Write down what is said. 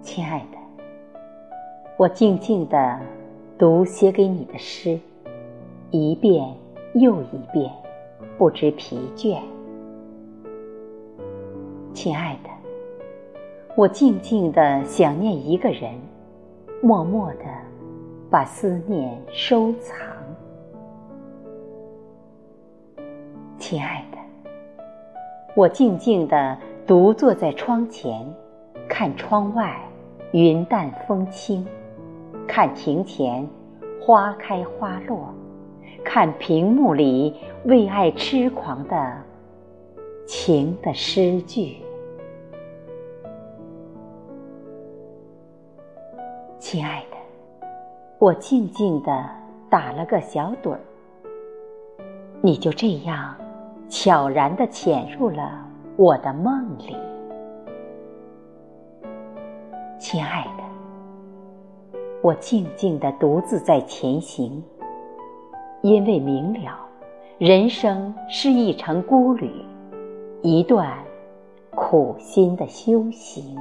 亲爱的，我静静的读写给你的诗，一遍又一遍，不知疲倦。亲爱的，我静静的想念一个人，默默的把思念收藏。亲爱的，我静静的独坐在窗前，看窗外。云淡风轻，看庭前花开花落，看屏幕里为爱痴狂的情的诗句。亲爱的，我静静的打了个小盹儿，你就这样悄然的潜入了我的梦里。亲爱的，我静静的独自在前行，因为明了，人生是一程孤旅，一段苦心的修行。